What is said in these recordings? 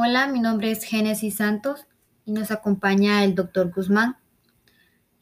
Hola, mi nombre es Génesis Santos y nos acompaña el doctor Guzmán.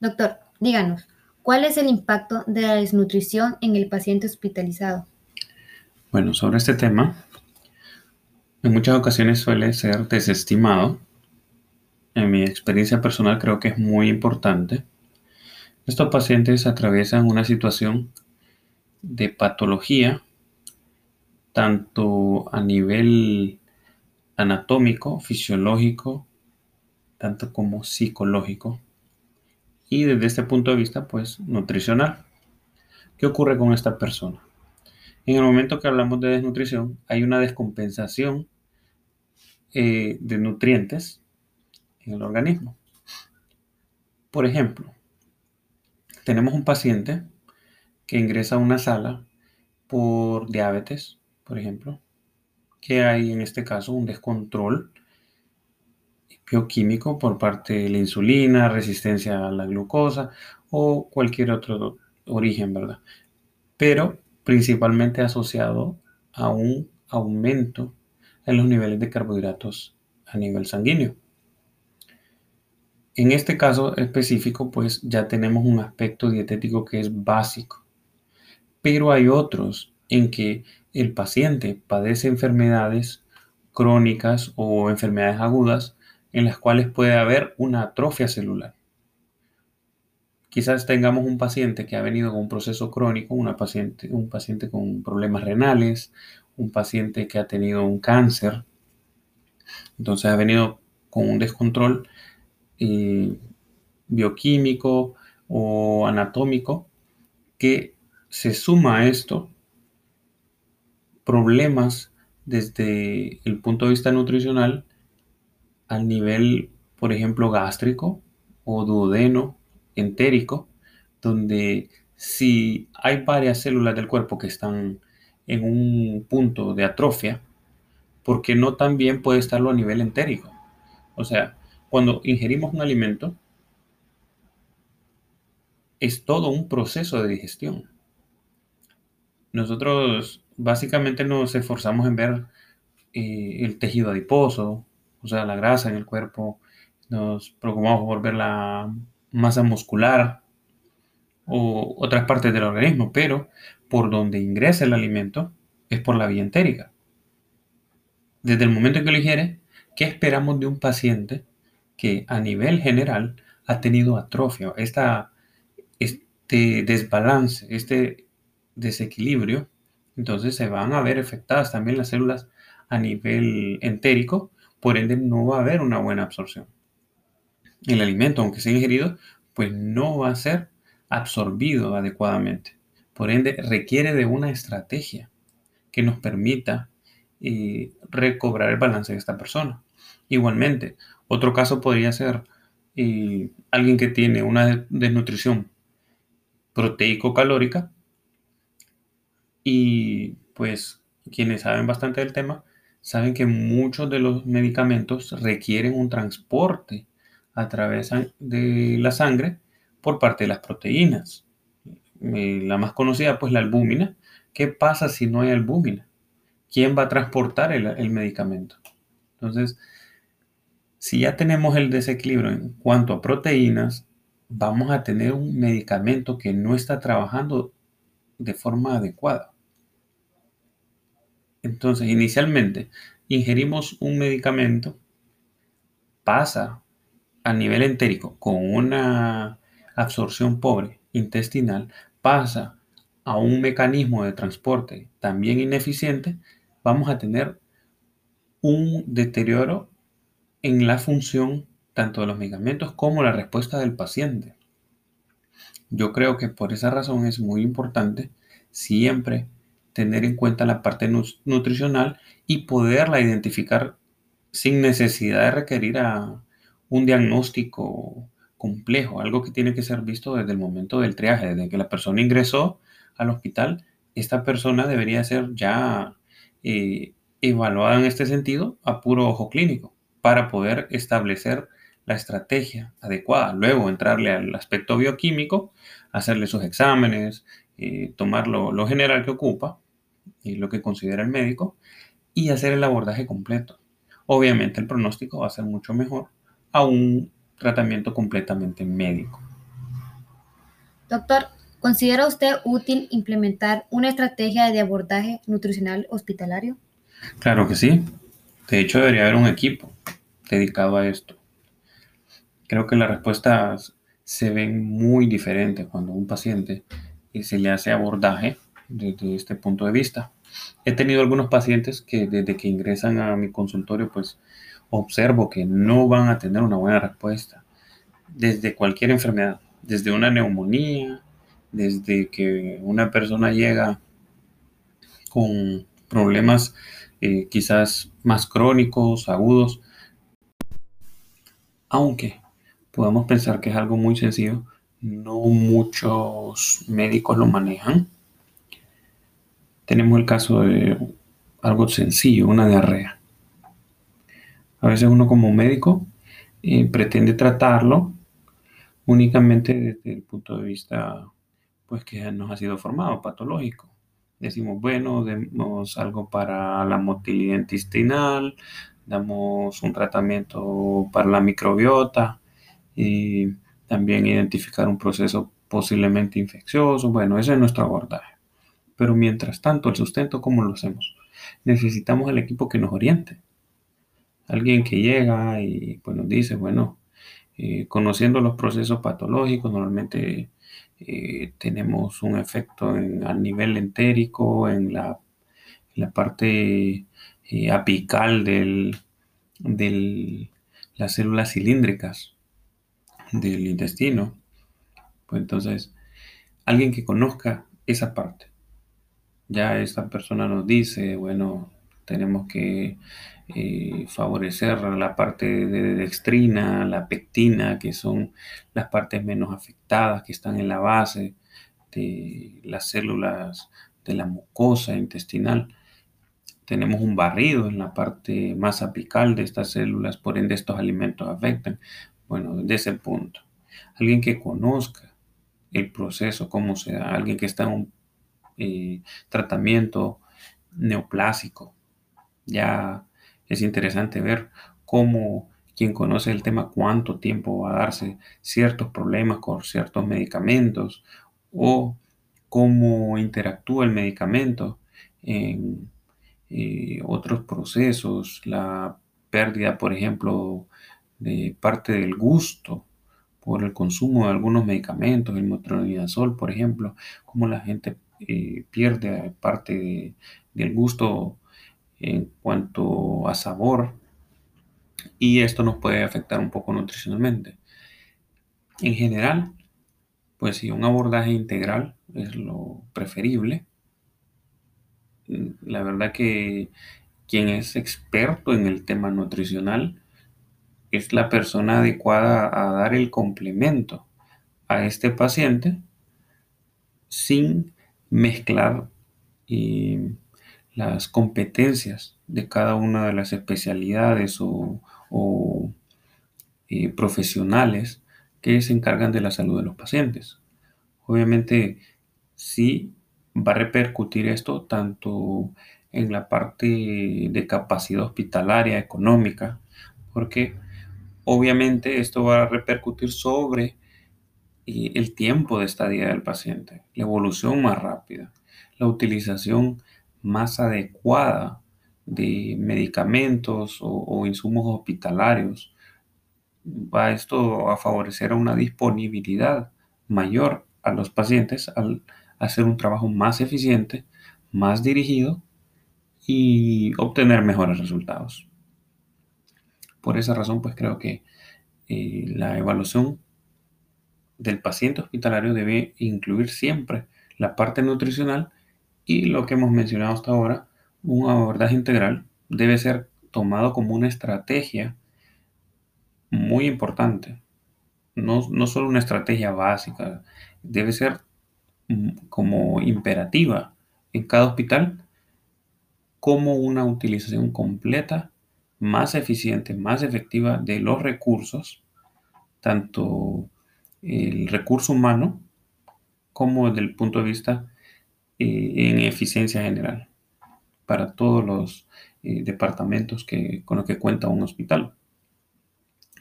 Doctor, díganos, ¿cuál es el impacto de la desnutrición en el paciente hospitalizado? Bueno, sobre este tema, en muchas ocasiones suele ser desestimado. En mi experiencia personal creo que es muy importante. Estos pacientes atraviesan una situación de patología, tanto a nivel anatómico, fisiológico, tanto como psicológico. Y desde este punto de vista, pues nutricional. ¿Qué ocurre con esta persona? En el momento que hablamos de desnutrición, hay una descompensación eh, de nutrientes en el organismo. Por ejemplo, tenemos un paciente que ingresa a una sala por diabetes, por ejemplo, que hay en este caso un descontrol bioquímico por parte de la insulina, resistencia a la glucosa o cualquier otro origen, ¿verdad? Pero principalmente asociado a un aumento en los niveles de carbohidratos a nivel sanguíneo. En este caso específico, pues ya tenemos un aspecto dietético que es básico, pero hay otros en que el paciente padece enfermedades crónicas o enfermedades agudas en las cuales puede haber una atrofia celular. Quizás tengamos un paciente que ha venido con un proceso crónico, paciente, un paciente con problemas renales, un paciente que ha tenido un cáncer, entonces ha venido con un descontrol eh, bioquímico o anatómico que se suma a esto problemas desde el punto de vista nutricional al nivel, por ejemplo, gástrico o duodeno, entérico, donde si hay varias células del cuerpo que están en un punto de atrofia, porque no también puede estarlo a nivel entérico. O sea, cuando ingerimos un alimento, es todo un proceso de digestión. Nosotros básicamente nos esforzamos en ver eh, el tejido adiposo, o sea, la grasa en el cuerpo, nos preocupamos por ver la masa muscular o otras partes del organismo, pero por donde ingresa el alimento es por la vía entérica. Desde el momento en que lo ingiere, ¿qué esperamos de un paciente que a nivel general ha tenido atrofia, este desbalance, este desequilibrio entonces se van a ver afectadas también las células a nivel entérico, por ende no va a haber una buena absorción. El alimento, aunque sea ingerido, pues no va a ser absorbido adecuadamente. Por ende, requiere de una estrategia que nos permita eh, recobrar el balance de esta persona. Igualmente, otro caso podría ser eh, alguien que tiene una desnutrición proteico-calórica y pues quienes saben bastante del tema, saben que muchos de los medicamentos requieren un transporte a través de la sangre por parte de las proteínas. Eh, la más conocida, pues la albúmina. ¿Qué pasa si no hay albúmina? ¿Quién va a transportar el, el medicamento? Entonces, si ya tenemos el desequilibrio en cuanto a proteínas, vamos a tener un medicamento que no está trabajando de forma adecuada. Entonces, inicialmente, ingerimos un medicamento, pasa a nivel entérico con una absorción pobre intestinal, pasa a un mecanismo de transporte también ineficiente, vamos a tener un deterioro en la función tanto de los medicamentos como la respuesta del paciente. Yo creo que por esa razón es muy importante siempre tener en cuenta la parte nutricional y poderla identificar sin necesidad de requerir a un diagnóstico complejo, algo que tiene que ser visto desde el momento del triaje, desde que la persona ingresó al hospital, esta persona debería ser ya eh, evaluada en este sentido a puro ojo clínico para poder establecer la estrategia adecuada. Luego entrarle al aspecto bioquímico, hacerle sus exámenes, eh, tomar lo general que ocupa y lo que considera el médico y hacer el abordaje completo. obviamente el pronóstico va a ser mucho mejor a un tratamiento completamente médico. Doctor, ¿considera usted útil implementar una estrategia de abordaje nutricional hospitalario? Claro que sí. De hecho, debería haber un equipo dedicado a esto. Creo que las respuestas se ven muy diferentes cuando un paciente se le hace abordaje desde este punto de vista. He tenido algunos pacientes que desde que ingresan a mi consultorio, pues observo que no van a tener una buena respuesta desde cualquier enfermedad, desde una neumonía, desde que una persona llega con problemas eh, quizás más crónicos, agudos, aunque podamos pensar que es algo muy sencillo, no muchos médicos lo manejan. Tenemos el caso de algo sencillo, una diarrea. A veces uno como médico eh, pretende tratarlo únicamente desde el punto de vista pues que nos ha sido formado, patológico. Decimos, bueno, demos algo para la motilidad intestinal, damos un tratamiento para la microbiota y también identificar un proceso posiblemente infeccioso. Bueno, ese es nuestro abordaje. Pero mientras tanto, el sustento, ¿cómo lo hacemos? Necesitamos el equipo que nos oriente. Alguien que llega y pues, nos dice, bueno, eh, conociendo los procesos patológicos, normalmente eh, tenemos un efecto a nivel entérico, en la, la parte eh, apical de del, las células cilíndricas del intestino. Pues entonces, alguien que conozca esa parte. Ya esta persona nos dice, bueno, tenemos que eh, favorecer la parte de dextrina, la pectina, que son las partes menos afectadas, que están en la base de las células de la mucosa intestinal. Tenemos un barrido en la parte más apical de estas células, por ende estos alimentos afectan. Bueno, desde ese punto, alguien que conozca el proceso, cómo se da, alguien que está en un eh, tratamiento neoplásico, ya es interesante ver cómo quien conoce el tema cuánto tiempo va a darse ciertos problemas con ciertos medicamentos o cómo interactúa el medicamento en eh, otros procesos, la pérdida, por ejemplo, de parte del gusto por el consumo de algunos medicamentos, el metronidazol, por ejemplo, cómo la gente pierde parte del gusto en cuanto a sabor y esto nos puede afectar un poco nutricionalmente. En general, pues si un abordaje integral es lo preferible. La verdad que quien es experto en el tema nutricional es la persona adecuada a dar el complemento a este paciente sin mezclar las competencias de cada una de las especialidades o, eh, profesionales que se encargan de la salud de los pacientes. Obviamente, sí va a repercutir esto tanto en la parte de capacidad hospitalaria, económica, porque obviamente esto va a repercutir sobre el tiempo de estadía del paciente, la evolución más rápida, la utilización más adecuada de medicamentos o, insumos hospitalarios. Va esto a favorecer una disponibilidad mayor a los pacientes al hacer un trabajo más eficiente, más dirigido y obtener mejores resultados. Por esa razón, pues creo que eh, la evaluación del paciente hospitalario debe incluir siempre la parte nutricional y lo que hemos mencionado hasta ahora, un abordaje integral debe ser tomado como una estrategia muy importante. No, solo una estrategia básica, debe ser mm, como imperativa en cada hospital como una utilización completa, más eficiente, más efectiva de los recursos, tanto el recurso humano como desde el punto de vista en eficiencia general para todos los eh, departamentos que, con los que cuenta un hospital.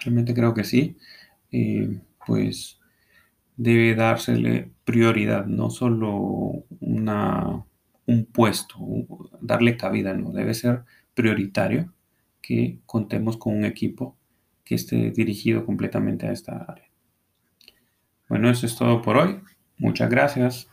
Realmente creo que sí, eh, pues debe dársele prioridad, no solo una, un puesto, darle cabida, no, debe ser prioritario que contemos con un equipo que esté dirigido completamente a esta área. Bueno, eso es todo por hoy. Muchas gracias.